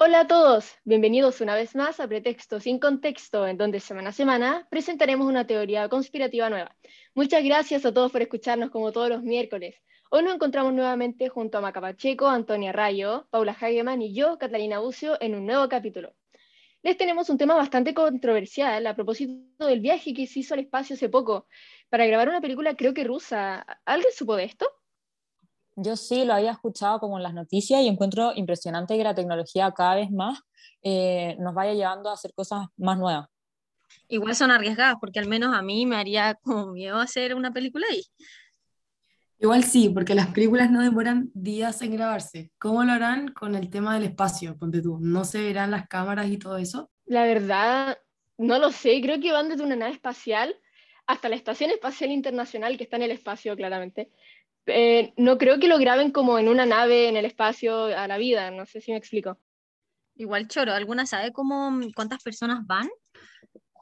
Hola a todos, bienvenidos una vez más a Pretexto sin Contexto, en donde semana a semana presentaremos una teoría conspirativa nueva. Muchas gracias a todos por escucharnos como todos los miércoles. Hoy nos encontramos nuevamente junto a Maca Pacheco, Antonia Rayo, Paula Hageman y yo, Catalina Bucio, en un nuevo capítulo. Les tenemos un tema bastante controversial a propósito del viaje que se hizo al espacio hace poco para grabar una película, creo que rusa. ¿Alguien supo de esto? Yo sí lo había escuchado como en las noticias y encuentro impresionante que la tecnología cada vez más eh, nos vaya llevando a hacer cosas más nuevas. Igual son arriesgadas, porque al menos a mí me haría como miedo hacer una película ahí. Igual sí, porque las películas no demoran días en grabarse. ¿Cómo lo harán con el tema del espacio? Ponte tú, ¿no se verán las cámaras y todo eso? La verdad, no lo sé. Creo que van desde una nave espacial hasta la Estación Espacial Internacional que está en el espacio, claramente. Eh, no creo que lo graben como en una nave en el espacio a la vida, no sé si me explico. Igual choro, ¿alguna sabe cómo cuántas personas van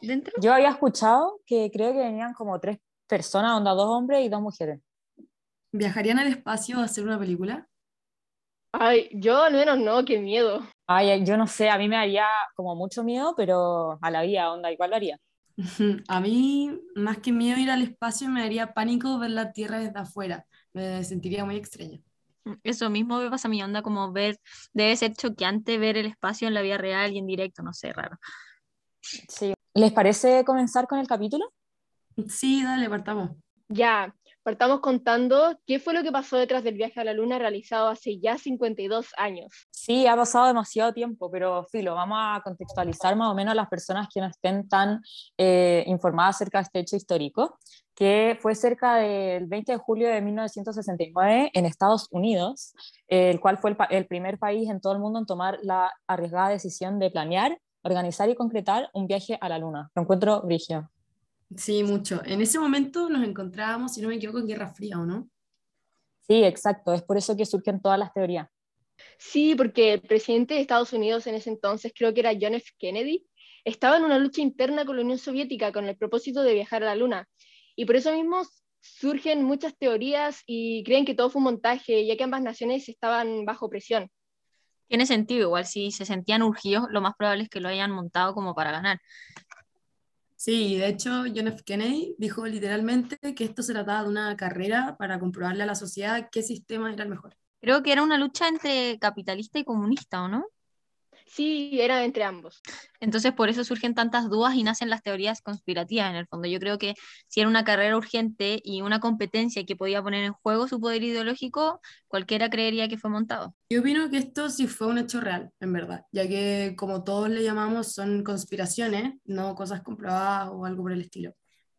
dentro? Yo había escuchado que creo que venían como tres personas, onda dos hombres y dos mujeres. ¿Viajarían al espacio a hacer una película? Ay, yo al menos no, qué miedo. Ay, yo no sé, a mí me haría como mucho miedo, pero a la vida, onda, igual lo haría. A mí, más que miedo ir al espacio, me daría pánico ver la Tierra desde afuera me sentiría muy extraña. Eso mismo me pasa a mi onda, como ver, debe ser choqueante ver el espacio en la vida real y en directo, no sé, raro. Sí. ¿Les parece comenzar con el capítulo? Sí, dale, partamos. Ya, partamos contando qué fue lo que pasó detrás del viaje a la Luna realizado hace ya 52 años. Sí, ha pasado demasiado tiempo, pero filo, vamos a contextualizar más o menos a las personas que no estén tan eh, informadas acerca de este hecho histórico que fue cerca del 20 de julio de 1969 en Estados Unidos, el cual fue el, primer país en todo el mundo en tomar la arriesgada decisión de planear, organizar y concretar un viaje a la Luna. Lo encuentro brigio. Sí, mucho. En ese momento nos encontrábamos, si no me equivoco, en Guerra Fría, ¿o no? Sí, exacto. Es por eso que surgen todas las teorías. Sí, porque el presidente de Estados Unidos en ese entonces, creo que era John F. Kennedy, estaba en una lucha interna con la Unión Soviética con el propósito de viajar a la Luna y por eso mismo surgen muchas teorías y creen que todo fue un montaje, ya que ambas naciones estaban bajo presión. Tiene sentido, igual si se sentían urgidos, lo más probable es que lo hayan montado como para ganar. Sí, de hecho, John F. Kennedy dijo literalmente que esto se trataba de una carrera para comprobarle a la sociedad qué sistema era el mejor. Creo que era una lucha entre capitalista y comunista, ¿o no? Sí, era entre ambos. Entonces por eso surgen tantas dudas y nacen las teorías conspirativas en el fondo. Yo creo que si era una carrera urgente y una competencia que podía poner en juego su poder ideológico, cualquiera creería que fue montado. Yo opino que esto sí fue un hecho real, en verdad, ya que como todos le llamamos son conspiraciones, no cosas comprobadas o algo por el estilo.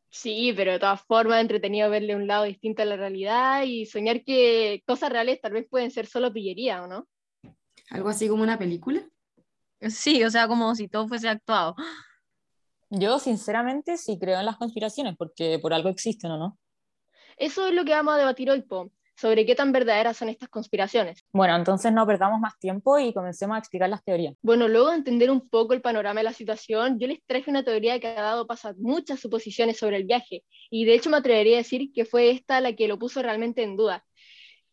Sí, pero de todas formas entretenido verle un lado distinto a la realidad y soñar que cosas reales tal vez pueden ser solo pillería, ¿o no? Algo así como una película. Sí, o sea, como si todo fuese actuado. Yo, sinceramente, sí creo en las conspiraciones, porque por algo existen, ¿o no? Eso es lo que vamos a debatir hoy, Po, sobre qué tan verdaderas son estas conspiraciones. Bueno, entonces no perdamos más tiempo y comencemos a explicar las teorías. Bueno, luego de entender un poco el panorama de la situación, yo les traje una teoría que ha dado paso a muchas suposiciones sobre el viaje, y de hecho me atrevería a decir que fue esta la que lo puso realmente en duda.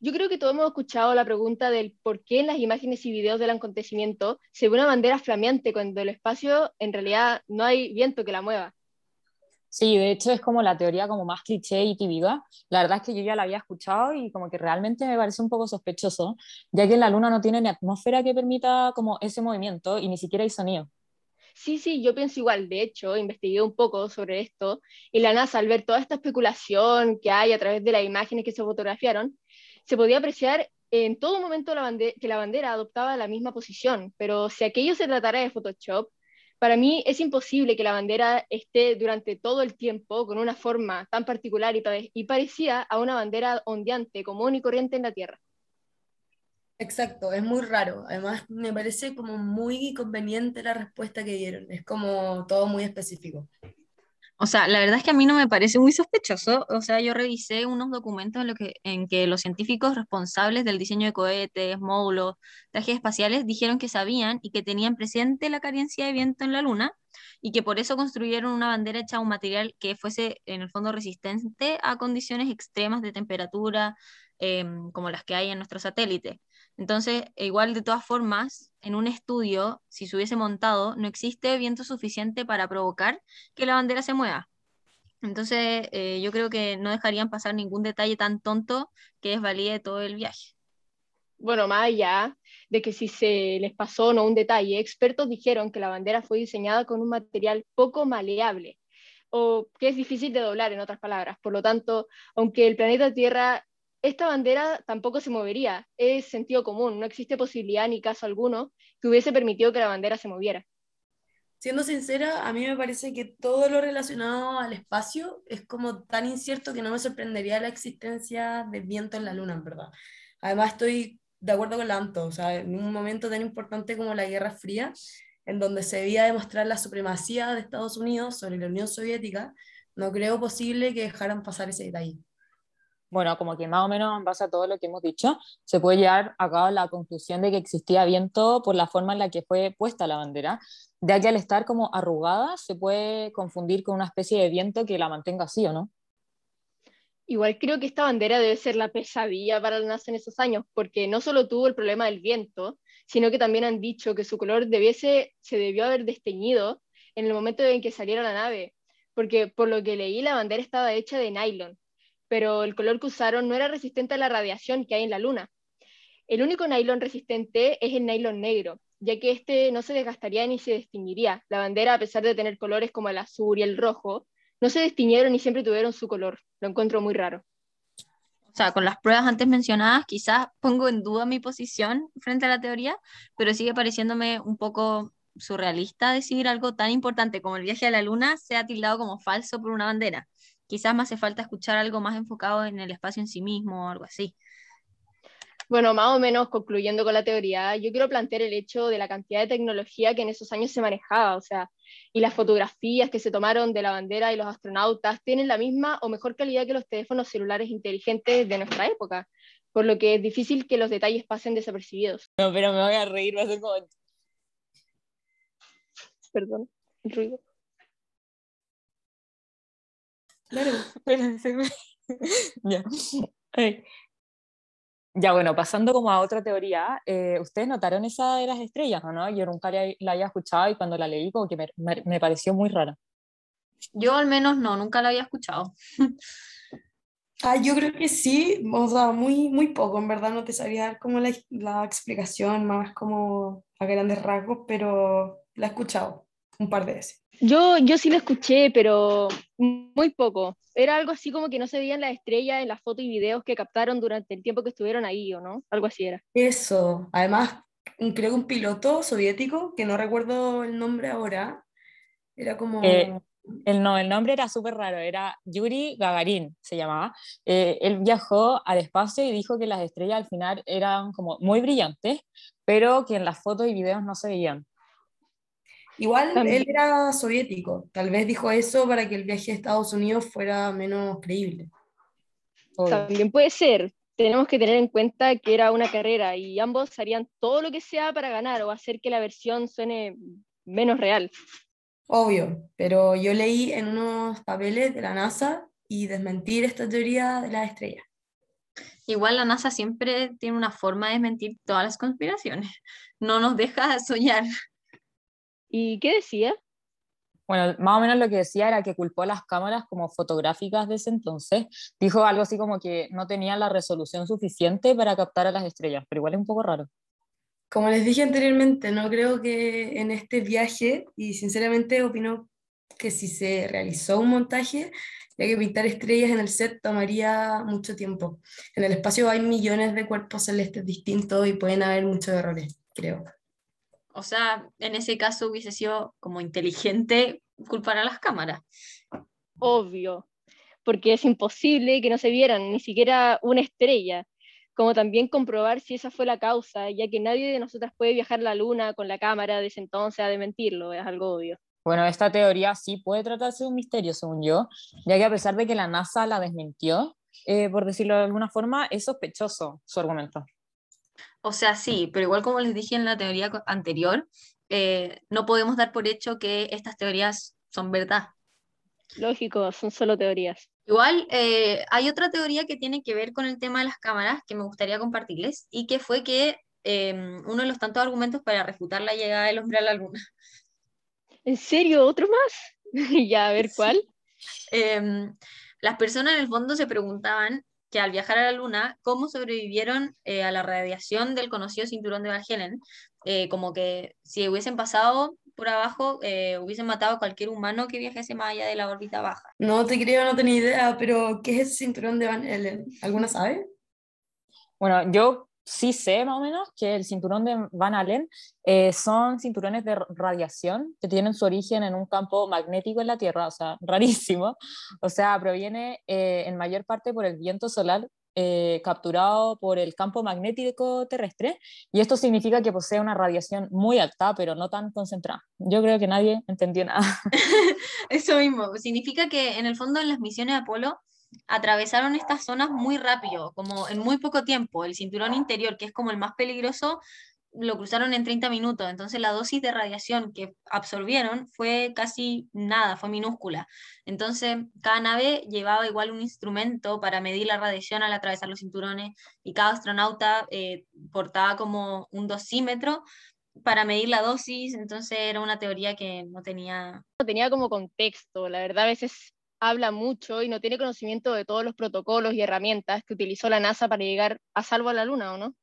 Yo creo que todos hemos escuchado la pregunta del por qué en las imágenes y videos del acontecimiento se ve una bandera flameante cuando el espacio en realidad no hay viento que la mueva. Sí, de hecho es como la teoría como más cliché y típica. La verdad es que yo ya la había escuchado y como que realmente me parece un poco sospechoso, ya que la Luna no tiene ni atmósfera que permita como ese movimiento y ni siquiera hay sonido. Sí, sí, yo pienso igual. De hecho, investigué un poco sobre esto y la NASA, al ver toda esta especulación que hay a través de las imágenes que se fotografiaron, se podía apreciar en todo momento que la bandera adoptaba la misma posición, pero si aquello se tratara de Photoshop, para mí es imposible que la bandera esté durante todo el tiempo con una forma tan particular y, y parecida a una bandera ondeante, común y corriente en la Tierra. Exacto, es muy raro. Además, me parece como muy conveniente la respuesta que dieron. Es como todo muy específico. O sea, la verdad es que a mí no me parece muy sospechoso. O sea, yo revisé unos documentos en, lo que, en que los científicos responsables del diseño de cohetes, módulos, trajes espaciales dijeron que sabían y que tenían presente la carencia de viento en la Luna y que por eso construyeron una bandera hecha de un material que fuese en el fondo resistente a condiciones extremas de temperatura em, como las que hay en nuestro satélite. Entonces, igual de todas formas, en un estudio, si se hubiese montado, no existe viento suficiente para provocar que la bandera se mueva. Entonces, eh, yo creo que no dejarían pasar ningún detalle tan tonto que desvalide todo el viaje. Bueno, más allá de que si se les pasó o no un detalle, expertos dijeron que la bandera fue diseñada con un material poco maleable o que es difícil de doblar, en otras palabras. Por lo tanto, aunque el planeta Tierra, esta bandera tampoco se movería, es sentido común, no existe posibilidad ni caso alguno que hubiese permitido que la bandera se moviera. Siendo sincera, a mí me parece que todo lo relacionado al espacio es como tan incierto que no me sorprendería la existencia de viento en la Luna, en verdad. Además, estoy de acuerdo con la Anto, o sea, en un momento tan importante como la Guerra Fría, en donde se debía demostrar la supremacía de Estados Unidos sobre la Unión Soviética, no creo posible que dejaran pasar ese detalle. Bueno, como que más o menos en base a todo lo que hemos dicho, se puede llegar a la conclusión de que existía viento por la forma en la que fue puesta la bandera, ya que al estar como arrugada se puede confundir con una especie de viento que la mantenga así, ¿o no? Igual creo que esta bandera debe ser la pesadilla para la NASA en esos años, porque no solo tuvo el problema del viento, sino que también han dicho que su color debiese, se debió haber desteñido en el momento en que saliera la nave, porque por lo que leí la bandera estaba hecha de nylon, pero el color que usaron no era resistente a la radiación que hay en la Luna. El único nylon resistente es el nylon negro, ya que este no se desgastaría ni se desteñiría. La bandera, a pesar de tener colores como el azul y el rojo, no se destiñeron y siempre tuvieron su color. Lo encuentro muy raro. O sea, con las pruebas antes mencionadas, quizás pongo en duda mi posición frente a la teoría, pero sigue pareciéndome un poco surrealista decir algo tan importante como el viaje a la luna sea tildado como falso por una bandera. Quizás me hace falta escuchar algo más enfocado en el espacio en sí mismo o algo así. Bueno, más o menos concluyendo con la teoría, yo quiero plantear el hecho de la cantidad de tecnología que en esos años se manejaba, o sea, y las fotografías que se tomaron de la bandera y los astronautas tienen la misma o mejor calidad que los teléfonos celulares inteligentes de nuestra época, por lo que es difícil que los detalles pasen desapercibidos. No, pero me voy a reír, va a ser como... Perdón, el ruido. Claro. Espérense. ya. Ay. Ya, bueno, pasando como a otra teoría, eh, ¿ustedes notaron esa de las estrellas o no? Yo nunca la, había escuchado y cuando la leí como que me, me, pareció muy rara. Yo al menos no, nunca la había escuchado. ah, yo creo que sí, o sea, muy, muy poco, en verdad no te sabría dar como la, la explicación más como a grandes rasgos, pero la he escuchado un par de veces. Yo, yo sí la escuché, pero muy poco. Era algo así como que no se veían las estrellas en las fotos y videos que captaron durante el tiempo que estuvieron ahí, ¿o no? Algo así era. Eso. Además, creo que un piloto soviético, que no recuerdo el nombre ahora, era como... Eh, el, no, el nombre era súper raro, era Yuri Gagarin, se llamaba. Eh, él viajó al espacio y dijo que las estrellas al final eran como muy brillantes, pero que en las fotos y videos no se veían. Igual él era soviético, tal vez dijo eso para que el viaje a Estados Unidos fuera menos creíble. También puede ser, tenemos que tener en cuenta que era una carrera y ambos harían todo lo que sea para ganar o hacer que la versión suene menos real. Obvio, pero yo leí en unos papeles de la NASA y desmentir esta teoría de las estrellas. Igual la NASA siempre tiene una forma de desmentir todas las conspiraciones. No nos deja soñar. ¿Y qué decía? Bueno, más o menos lo que decía era que culpó a las cámaras como fotográficas de ese entonces. Dijo algo así como que no tenían la resolución suficiente para captar a las estrellas, pero igual es un poco raro. Como les dije anteriormente, no creo que en este viaje, y sinceramente opino que si se realizó un montaje, ya que pintar estrellas en el set tomaría mucho tiempo. En el espacio hay millones de cuerpos celestes distintos y pueden haber muchos errores, creo. O sea, en ese caso hubiese sido como inteligente culpar a las cámaras. Obvio, porque es imposible que no se vieran ni siquiera una estrella, como también comprobar si esa fue la causa, ya que nadie de nosotras puede viajar a la luna con la cámara desde entonces a desmentirlo, es algo obvio. Bueno, esta teoría sí puede tratarse de un misterio, según yo, ya que a pesar de que la NASA la desmintió, eh, por decirlo de alguna forma, es sospechoso su argumento. O sea, sí, pero igual como les dije en la teoría anterior, eh, no podemos dar por hecho que estas teorías son verdad. Lógico, son solo teorías. Igual eh, hay otra teoría que tiene que ver con el tema de las cámaras que me gustaría compartirles y que fue que em, uno de los tantos argumentos para refutar la llegada del hombre a la luna. ¿En serio? ¿Otro más? ya, a ver cuál. Em, las personas en el fondo se preguntaban que al viajar a la Luna, cómo sobrevivieron eh, a la radiación del conocido cinturón de Van Helen, eh, como que si hubiesen pasado por abajo, eh, hubiesen matado a cualquier humano que viajase más allá de la órbita baja. No te creo, no tenía idea, pero ¿qué es el cinturón de Van Helen? ¿Alguna sabe? Bueno, yo sí sé más o menos que el cinturón de Van Allen eh, son cinturones de radiación que tienen su origen en un campo magnético en la Tierra, o sea, rarísimo. O sea, proviene eh, en mayor parte por el viento solar eh, capturado por el campo magnético terrestre y esto significa que posee una radiación muy alta pero no tan concentrada. Yo creo que nadie entendió nada. Eso mismo, significa que en el fondo en las misiones Apolo atravesaron estas zonas muy rápido, como en muy poco tiempo. El cinturón interior, que es como el más peligroso, lo cruzaron en 30 minutos. Entonces la dosis de radiación que absorbieron fue casi nada, fue minúscula. Entonces cada nave llevaba igual un instrumento para medir la radiación al atravesar los cinturones y cada astronauta eh, portaba como un dosímetro para medir la dosis, entonces era una teoría que no tenía... No tenía como contexto, la verdad a veces habla mucho y no tiene conocimiento de todos los protocolos y herramientas que utilizó la NASA para llegar a salvo a la Luna, ¿o no?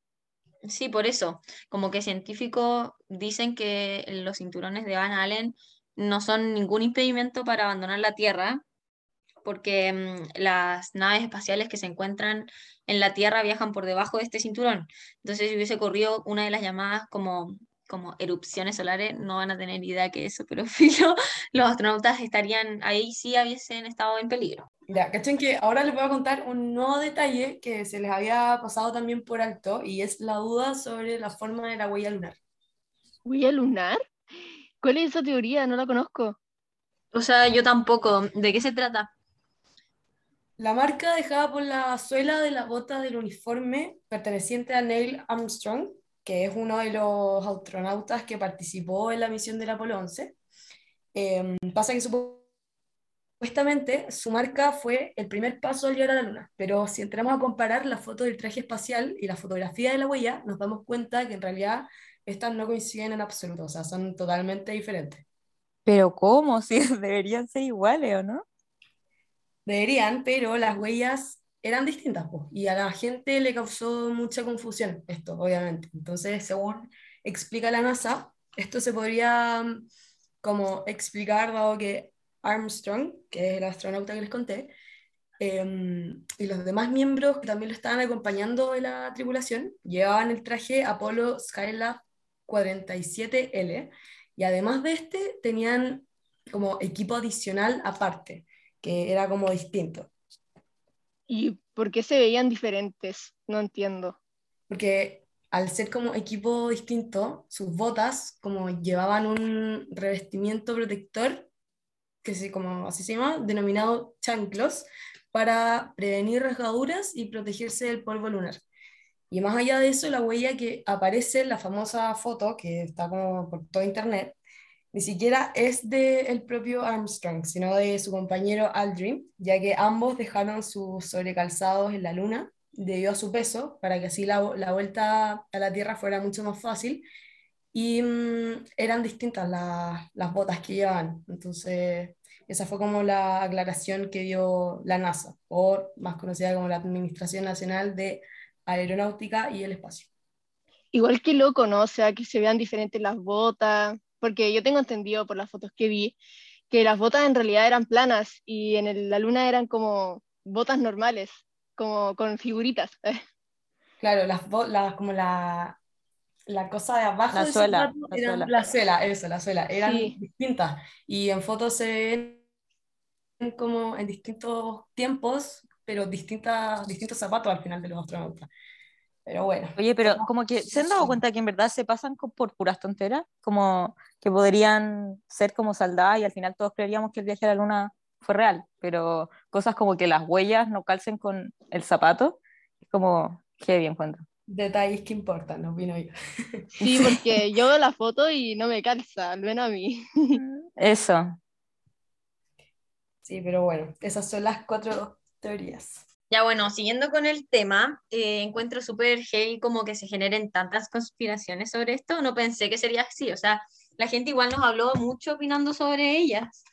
Sí, por eso, como que científicos dicen que los cinturones de Van Allen no son ningún impedimento para abandonar la Tierra, porque mm, las naves espaciales que se encuentran en la Tierra viajan por debajo de este cinturón. Entonces, si hubiese ocurrido una de las llamadas como como erupciones solares, no van a tener idea que eso, pero filo, los astronautas estarían ahí sí hubiesen estado en peligro. Ya, cachen que ahora les voy a contar un nuevo detalle que se les había pasado también por alto y es la duda sobre la forma de la huella lunar. ¿Huella lunar? ¿Cuál es esa teoría? No la conozco. O sea, yo tampoco. ¿De qué se trata? La marca dejada por la suela de la bota del uniforme perteneciente a Neil Armstrong que es uno de los astronautas que participó en la misión del Apolo 11. Em, pasa que supuestamente su marca fue el primer paso al llegar a la Luna, pero si entramos a comparar la foto del traje espacial y la fotografía de la huella, nos damos cuenta que en realidad estas no coinciden en absoluto, o sea, son totalmente diferentes. Pero ¿cómo? Si deberían ser iguales, ¿o no? Deberían, pero las huellas eran distintas, y a la gente le causó mucha confusión esto, obviamente. Entonces, según explica la NASA, esto se podría mm, como explicar dado que Armstrong, que es el astronauta que les conté, em, y los demás miembros que también lo estaban acompañando de la tripulación, llevaban el traje Apollo Skylab 47L, y además de este tenían como equipo adicional aparte, que era como distinto. ¿Y por qué se veían diferentes? No entiendo. Porque al ser como equipo distinto, sus botas como llevaban un revestimiento protector, que se, como así se llama, denominado chanclos, para prevenir rasgaduras y protegerse del polvo lunar. Y más allá de eso, la huella que aparece en la famosa foto, que está como por todo internet, ni siquiera es del el propio Armstrong, sino de su compañero Aldrin, ya que ambos dejaron sus sobrecalzados en la Luna debido a su peso, para que así la, la vuelta a la Tierra fuera mucho más fácil. Y mm, eran distintas las botas que llevaban. Entonces, esa fue como la aclaración que dio la NASA, o más conocida como la Administración Nacional de Aeronáutica y el Espacio. Igual que loco, ¿no? O sea, que se vean diferentes las botas, porque yo tengo entendido por las fotos que vi que las botas en realidad eran planas y en la luna eran como botas normales, como con figuritas. Claro, las, las como la, la cosa de abajo la suela, la, suela. la suela, eso, la suela, eran distintas y en fotos se ven como en distintos tiempos, pero distintas, distintos zapatos al final de los astronautas. Pero bueno. Oye, pero como que se han dado cuenta que en verdad se pasan por puras tonteras, como que podrían ser como saldadas y al final todos creeríamos que el viaje a la luna fue real, pero cosas como que las huellas no calcen con el zapato, es como, qué bien encuentro. Detalles que importan, no vino yo. Sí, porque yo veo la foto y no me calza, al menos a mí. Eso. Sí, pero bueno, esas son las cuatro teorías. Ya bueno, siguiendo con el tema, eh, encuentro súper heavy como que se generen tantas conspiraciones sobre esto. No pensé que sería así, o sea, la gente igual nos habló mucho opinando sobre ellas.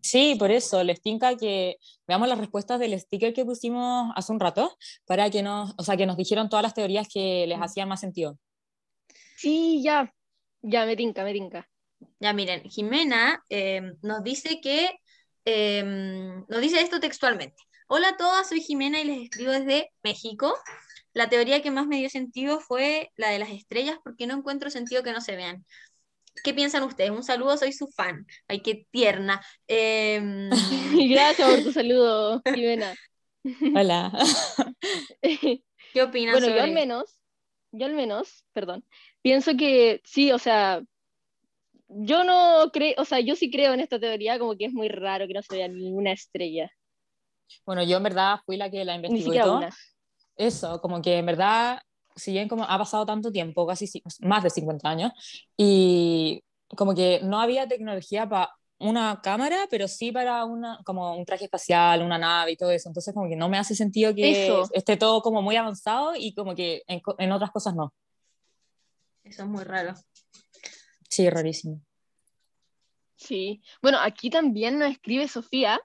Sí, por eso, les tinca que veamos las respuestas del sticker que pusimos hace un rato, para que nos, o sea, que nos dijeron todas las teorías que les hacían más sentido. Sí, ya, ya, me tinca, me tinca. Ya miren, Jimena eh, nos dice que, eh, nos dice esto textualmente. Hola a todas, soy Jimena y les escribo desde México. La teoría que más me dio sentido fue la de las estrellas porque no encuentro sentido que no se vean. ¿Qué piensan ustedes? Un saludo, soy su fan. Ay, qué tierna. Em, Gracias por tu saludo, Jimena. Hola. ¿Qué opinas? Bueno, yo al menos, yo al menos, perdón, pienso que sí, o sea, yo no creo, o sea, yo sí creo en esta teoría, como que es muy raro que no se vea ninguna estrella, Bueno, yo en verdad fui la que la ni investigó y todo. una. Eso, como que en verdad, si bien como ha pasado tanto tiempo, casi más de 50 años, y como que no había tecnología para una cámara, pero sí para una, como un traje espacial, una nave y todo eso. Entonces como que no me hace sentido que Eso. esté todo como muy avanzado y como que en, en otras cosas no. Eso es muy raro. Sí, rarísimo. Sí. Bueno, aquí también nos escribe Sofía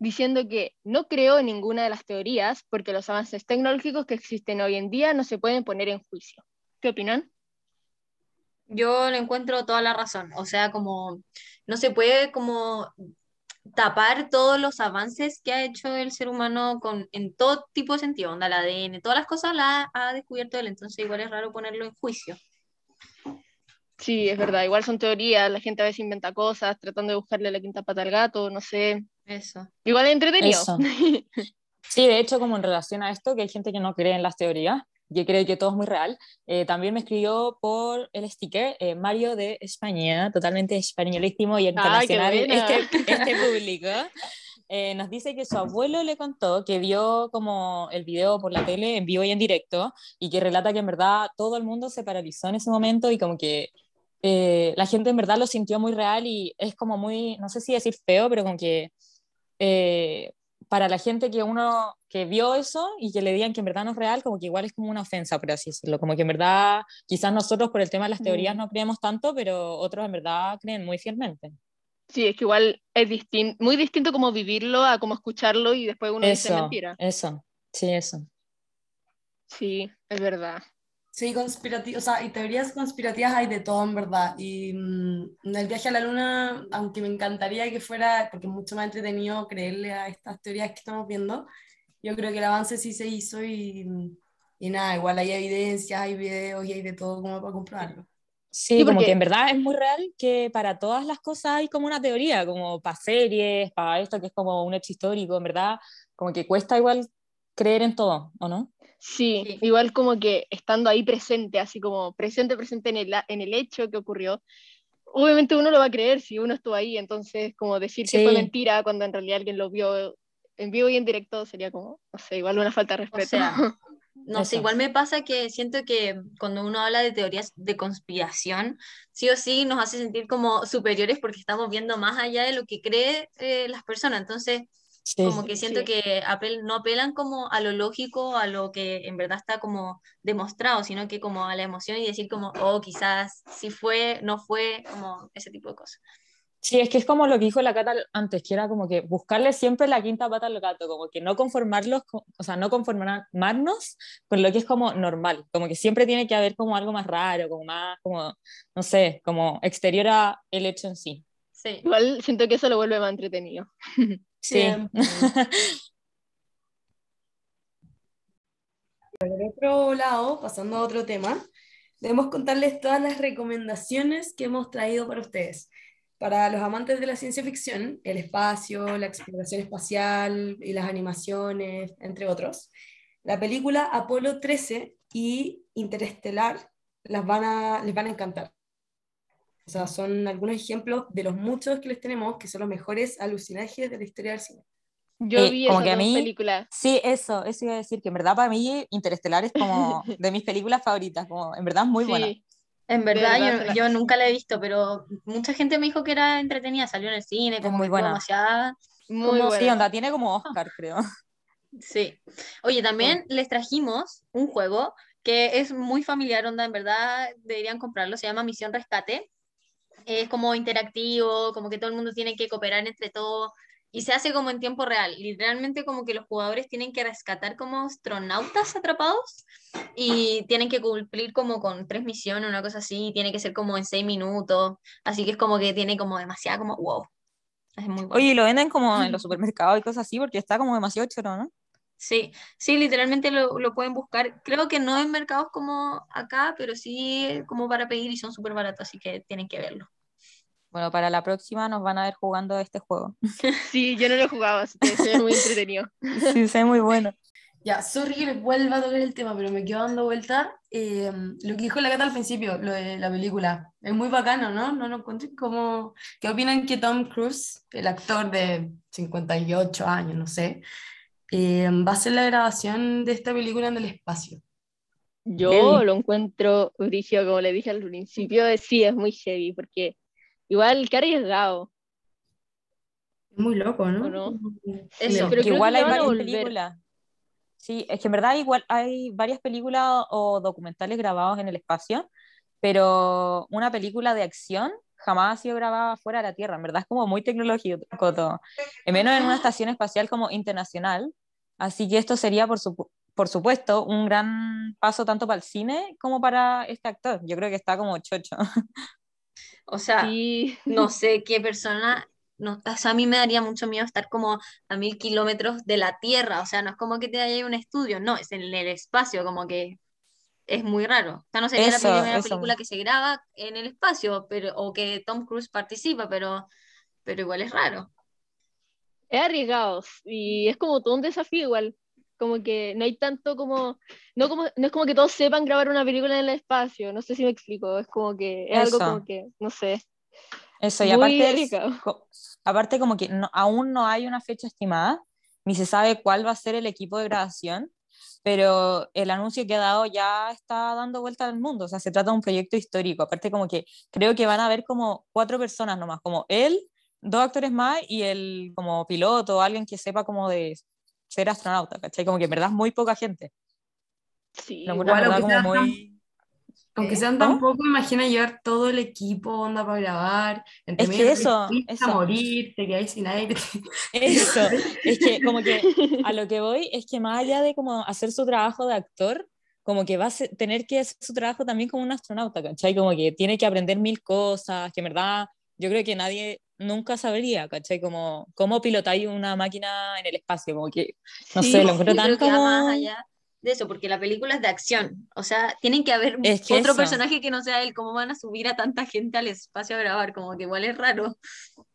diciendo que no creo en ninguna de las teorías porque los avances tecnológicos que existen hoy en día no se pueden poner en juicio. ¿Qué opinan? Yo le encuentro toda la razón. O sea, como no se puede como tapar todos los avances que ha hecho el ser humano con, en todo tipo de sentido, onda, el ADN, todas las cosas las ha, ha descubierto él, entonces igual es raro ponerlo en juicio. Sí, es verdad, igual son teorías, la gente a veces inventa cosas tratando de buscarle la quinta pata al gato, no sé. Eso. Igual es entretenido. Eso. Sí, de hecho, como en relación a esto, que hay gente que no cree en las teorías, que cree que todo es muy real, eh, también me escribió por el sticker eh, Mario de España, totalmente españolísimo y internacional este, este público. Eh, nos dice que su abuelo le contó que vio como el video por la tele en vivo y en directo y que relata que en verdad todo el mundo se paralizó en ese momento y como que eh, la gente en verdad lo sintió muy real y es como muy, no sé si decir feo, pero como que eh, para la gente que uno que vio eso y que le digan que en verdad no es real, como que igual es como una ofensa, por así decirlo, como que en verdad quizás nosotros por el tema de las teorías Mm. no creemos tanto, pero otros en verdad creen muy fielmente. Sí, es que igual es distin- muy distinto como vivirlo a como escucharlo y después uno dice Eso, mentira. eso, sí, eso. Sí, es verdad. Sí, conspirati- o sea, y teorías conspirativas hay de todo en verdad. Y mm, el viaje a la luna, aunque me encantaría que fuera, porque es mucho más entretenido creerle a estas teorías que estamos viendo, yo creo que el avance sí se hizo y, y nada, igual hay evidencias, hay videos y hay de todo como para comprobarlo. Sí, Sí, como porque- que en verdad es muy real que para todas las cosas hay como una teoría, como para series, para esto que es como un hecho histórico, en verdad, como que cuesta igual creer en todo, ¿o no? Sí, Sí. igual como que estando ahí presente, así como presente, presente en el, en el hecho que ocurrió, obviamente uno lo va a creer si uno estuvo ahí, entonces como decir que fue mentira cuando en realidad alguien lo vio en vivo y en directo sería como, no sé, igual una falta de O respeto. sea, no sé, igual me pasa que siento que cuando uno habla de teorías de conspiración, sí o sí nos hace sentir como superiores porque estamos viendo más allá de lo que creen las personas. Entonces, Sí. como que siento Sí. que apel- no apelan como a lo lógico, a lo que en verdad está como demostrado, sino que como a la emoción y decir como, oh, quizás sí fue, no fue, como ese tipo de cosas. Sí, es que es como lo que dijo la Cata antes, que era como que buscarle siempre la quinta pata al gato, como que no conformarlos, con- o sea, no conformarnos con lo que es como normal, como que siempre tiene que haber como algo más raro, como más, como, no sé, como exterior a el hecho en sí. Sí. Igual siento que eso lo vuelve más entretenido. Sí. Siempre. Por otro lado, pasando a otro tema, debemos contarles todas las recomendaciones que hemos traído para ustedes. Para los amantes de la ciencia ficción, el espacio, la exploración espacial y las animaciones, entre otros, la película Apolo 13 y Interestelar las van a, les van a encantar. O sea, son algunos ejemplos de los muchos que les tenemos, que son los mejores alucinajes de la historia del cine. Yo Eh, vi como esas que a mí- películas. Sí, eso, eso iba a decir, que en verdad para mí Interestelar es como de mis películas favoritas, como en verdad es muy Sí, buena. En verdad, verdad, yo, nunca la he visto, pero mucha gente me dijo que era entretenida, salió en el cine, Es como muy buena. demasiada... muy Como- buena. Sí, onda, tiene como Oscar, creo. Sí. Oye, también les trajimos un juego que es muy familiar, onda, en verdad deberían comprarlo, se llama Misión Rescate. Es como interactivo, como que todo el mundo tiene que cooperar entre todos y se hace como en tiempo real. Literalmente como que los jugadores tienen que rescatar como astronautas atrapados y tienen que cumplir como con tres misiones, una cosa así, y tiene que ser como en seis minutos, así que es como que tiene como demasiado como wow. Es muy bueno. Oye, ¿y lo venden como en los supermercados y cosas así porque está como demasiado choro, ¿no? Sí, sí, literalmente lo, lo pueden buscar. Creo que no en mercados como acá, pero sí como para pedir y son súper baratos, así que tienen que verlo. Bueno, para la próxima nos van a ver jugando este juego. Sí, yo no lo he jugado, así que se ve muy entretenido. Sí, se ve muy bueno. Ya, sorry que les vuelva a tocar el tema, pero me quedo dando vuelta. eh, lo que dijo la Cata al principio, lo de la película. Es muy bacano, ¿no? ¿No lo encuentran como... ¿Qué opinan que Tom Cruise, el actor de 58 años, no sé, eh, va a hacer la grabación de esta película en el espacio? Yo lo encuentro brígido, como le dije al principio, sí, es muy heavy, porque igual que arriesgado. Es muy loco, ¿no? Eso. Pero que igual que hay varias películas. Sí, es que en verdad igual hay varias películas o documentales grabados en el espacio, pero una película de acción jamás ha sido grabada fuera de la Tierra. En verdad es como muy tecnológico todo. Menos en una estación espacial como internacional. Así que esto sería, por, supu- por supuesto, un gran paso tanto para el cine como para este actor. Yo creo que está como chocho. O sea, Sí, no sé qué persona, no, o sea, a mí me daría mucho miedo estar como a mil kilómetros de la Tierra, o sea, no es como que te haya un estudio, no, es en el espacio, como que es muy raro. O sea, no sería Eso, la primera eso. película que se graba en el espacio, pero, o que Tom Cruise participa, pero, pero igual es raro. Es arriesgado y es como todo un desafío igual. Como que no hay tanto como no, como, no es como que todos sepan grabar una película en el espacio, no sé si me explico, es como que es algo Eso. como que, no sé, Eso, y Muy aparte, es- aparte como que no- aún no hay una fecha estimada, ni se sabe cuál va a ser el equipo de grabación, pero el anuncio que ha dado ya está dando vuelta al mundo, o sea, se trata de un proyecto histórico, aparte como que creo que van a haber como cuatro personas nomás, como él, dos actores más y el como piloto, alguien que sepa como de ser astronauta, ¿cachai? Como que en verdad es muy poca gente. sí, en Igual, verdad aunque como tan- muy... Aunque ¿Eh? sean ¿Cómo? tan poco, imagina llevar todo el equipo, onda para grabar. Entre Es que eso, eso. morir, te quedáis sin aire. Eso, es que como que a lo que voy es que más allá de como hacer su trabajo de actor, como que va a tener que hacer su trabajo también como un astronauta, ¿cachai? Como que tiene que aprender mil cosas, que en verdad yo creo que nadie nunca sabría, ¿cachai? Como cómo pilotáis una máquina en el espacio, como que, no Sí, sé, lo encuentro Yo tan como... más allá de eso, porque la película es de acción, o sea, tienen que haber Es que otro eso. personaje que no sea él, ¿cómo van a subir a tanta gente al espacio a grabar? Como que igual es raro.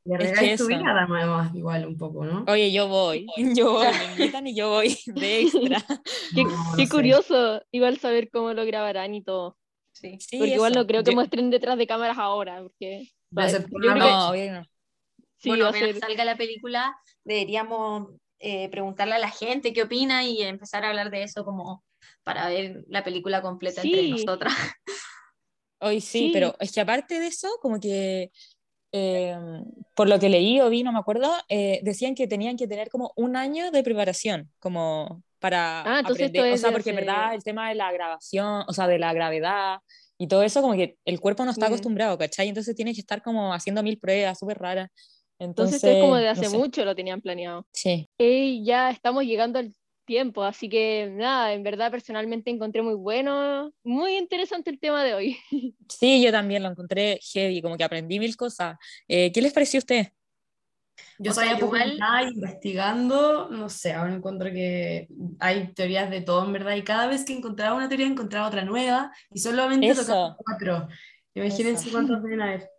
Y Es que eso. vida además, igual un poco, ¿no? Oye, yo voy, yo voy, me invitan y yo voy de extra. Qué, No, no qué sé. curioso, igual saber cómo lo grabarán y todo. Sí. Sí, Porque igual eso. no creo que Yo- muestren detrás de cámaras ahora, porque yo creo No, obvio que no. Sí bueno, apenas ser. salga la película, deberíamos eh, preguntarle a la gente qué opina y empezar a hablar de eso como para ver la película completa entre Sí. nosotras. Hoy sí, Sí. pero es que aparte de eso, como que eh, por lo que leí o vi, no me acuerdo, eh, decían que tenían que tener como un año de preparación, como para Ah, entonces aprender, esto o es sea, porque en verdad el tema de la grabación, o sea, de la gravedad y todo eso, como que el cuerpo no está Mm. acostumbrado, ¿cachai? Entonces tiene que estar como haciendo mil pruebas súper raras. Entonces, Entonces, es como de no hace sé. mucho lo tenían planeado. Sí, Y ya estamos llegando al tiempo, así que nada, en verdad personalmente encontré muy bueno, muy interesante el tema de hoy. sí, yo también lo encontré heavy, como que aprendí mil cosas. Eh, ¿qué les pareció a ustedes? Yo O sabía poco igual- investigando, no sé, ahora encuentro que hay teorías de todo en verdad, y cada vez que encontraba una teoría encontraba otra nueva, y solamente tocaba cuatro. Imagínense Eso. cuántos deben haber.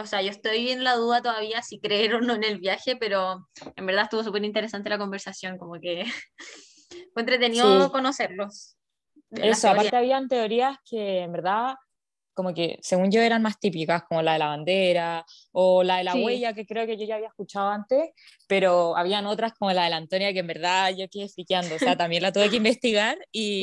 O sea, yo estoy en la duda todavía si creer o no en el viaje, pero en verdad estuvo súper interesante la conversación, como que fue entretenido Sí. conocerlos. Eso, aparte habían teorías que en verdad, como que según yo eran más típicas, como la de la bandera o la de la Sí. huella, que creo que yo ya había escuchado antes, pero habían otras como la de la Antonia, que en verdad yo quedé friqueando, o sea, también la tuve que investigar y,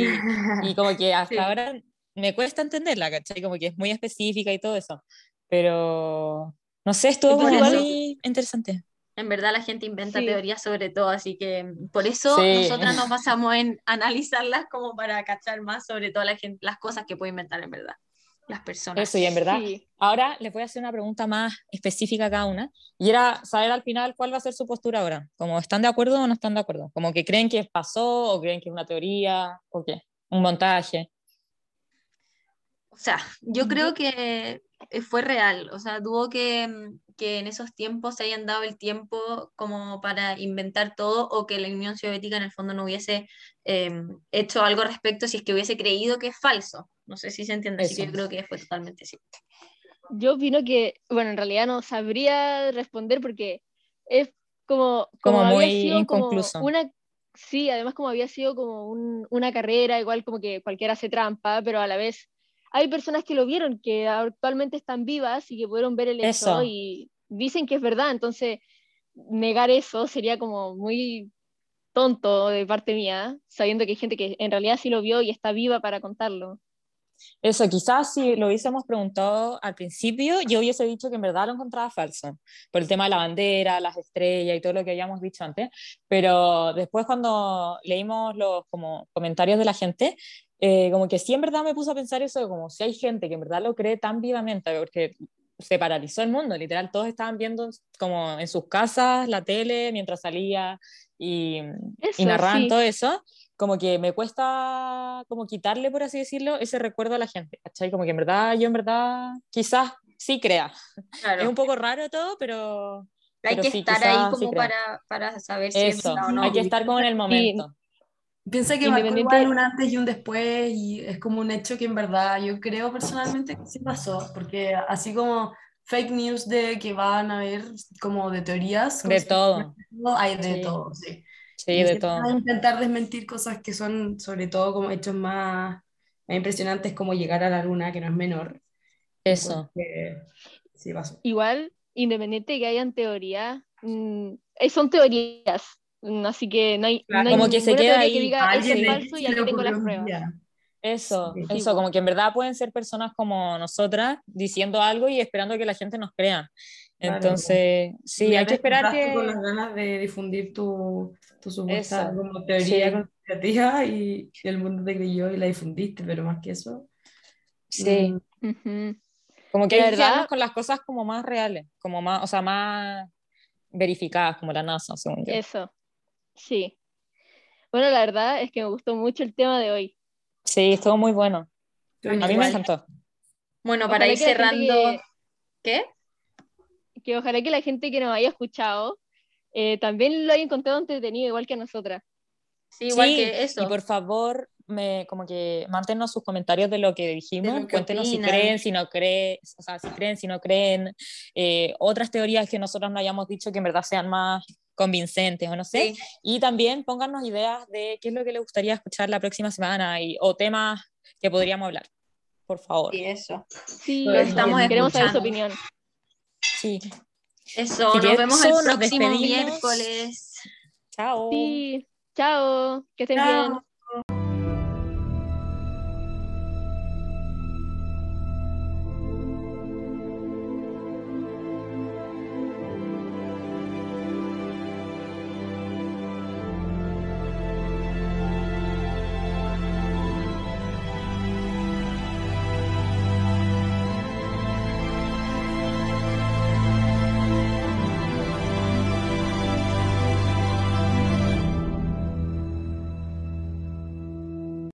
y como que hasta Sí. ahora me cuesta entenderla, ¿cachai? Como que es muy específica y todo eso, pero no sé, estuvo muy interesante. En verdad la gente inventa Sí. teorías sobre todo, así que mm, por eso Sí. nosotras nos basamos en analizarlas como para cachar más sobre todas la gente, las cosas que puede inventar en verdad las personas. Eso, y en verdad, Sí. ahora les voy a hacer una pregunta más específica a cada una, y era saber al final cuál va a ser su postura ahora, como están de acuerdo o no están de acuerdo, como que creen que pasó o creen que es una teoría o qué, un montaje. O sea, yo creo que fue real, o sea, tuvo que, mm, que en esos tiempos se hayan dado el tiempo como para inventar todo o que la Unión Soviética en el fondo no hubiese eh, hecho algo al respecto si es que hubiese creído que es falso. No sé si se entiende, así que yo creo que fue totalmente cierto. Yo opino que, bueno, en realidad no sabría responder porque es como, Como había muy sido como inconcluso. una, sí, además como había sido como un- una carrera, igual como que cualquiera hace trampa, pero a la vez hay personas que lo vieron, que actualmente están vivas y que pudieron ver el hecho Eso. y dicen que es verdad, entonces negar eso sería como muy tonto de parte mía, sabiendo que hay gente que en realidad sí lo vio y está viva para contarlo. Eso, quizás si lo hubiésemos preguntado al principio, yo hubiese dicho que en verdad lo encontraba falso, por el tema de la bandera, las estrellas y todo lo que habíamos dicho antes, pero después cuando leímos los como, comentarios de la gente, eh, como que sí en verdad me puso a pensar eso, de como si hay gente que en verdad lo cree tan vivamente, porque se paralizó el mundo, literal, todos estaban viendo como en sus casas la tele mientras salía y, Eso, y narraban sí. todo eso, como que me cuesta como quitarle, por así decirlo, ese recuerdo a la gente, ¿cachai? Como que en verdad, yo en verdad quizás sí crea. Claro. Es un poco raro todo, pero Hay pero que sí, estar ahí sí como crea. para, para saber si es eso, verdad o no. hay que estar como en el momento. Piensa que marcó Independiente- igual un antes y un después y es como un hecho que en verdad yo creo personalmente que sí pasó, porque así como fake news de que van a haber como de teorías, De todo. hay de Sí. todo, sí. Sí, Y de todo. intentar desmentir cosas que son sobre todo como hechos más, más impresionantes como llegar a la luna, que no es menor. Eso. Porque sí pasó. igual, independiente de que hayan teorías, mm, eh, son teorías, así que no hay, Claro. no hay Como que se queda ahí. que diga es falso y aquí tengo las pruebas. Eso, Sí. eso, como que en verdad pueden ser personas como nosotras diciendo algo y esperando que la gente nos crea. Claro. Entonces, sí, hay que esperar despertaste con que... las ganas de difundir tu, tu supuesta como teoría sí. conspirativa y, y el mundo te creyó y la difundiste, pero más que eso. Sí, mm, como que hay que quedarnos verdad- con las cosas como más reales, como más, o sea, más verificadas, como la NASA, según yo. Eso, sí. Bueno, la verdad es que me gustó mucho el tema de hoy. Sí, estuvo muy bueno. A mí me encantó. Bueno, Ojalá para ir que cerrando. ¿Qué? Que ojalá que la gente que nos haya escuchado eh, también lo haya encontrado entretenido, igual que a nosotras. Sí, igual Sí, que eso. Y por favor, me, como que manténnos sus comentarios de lo que dijimos. De lo que Cuéntenos si creen, si no creen, o sea, si creen, si no creen. eh, otras teorías que nosotros no hayamos dicho que en verdad sean más convincentes o no sé. Sí. Y también pónganos ideas de qué es lo que les gustaría escuchar la próxima semana y, o temas que podríamos hablar. Por favor. Sí, eso. Sí, Lo estamos queremos saber su opinión. Sí. Eso, nos vemos eso, el nos próximo despedimos. miércoles. Chao. Sí, chao, que estén Chao. bien.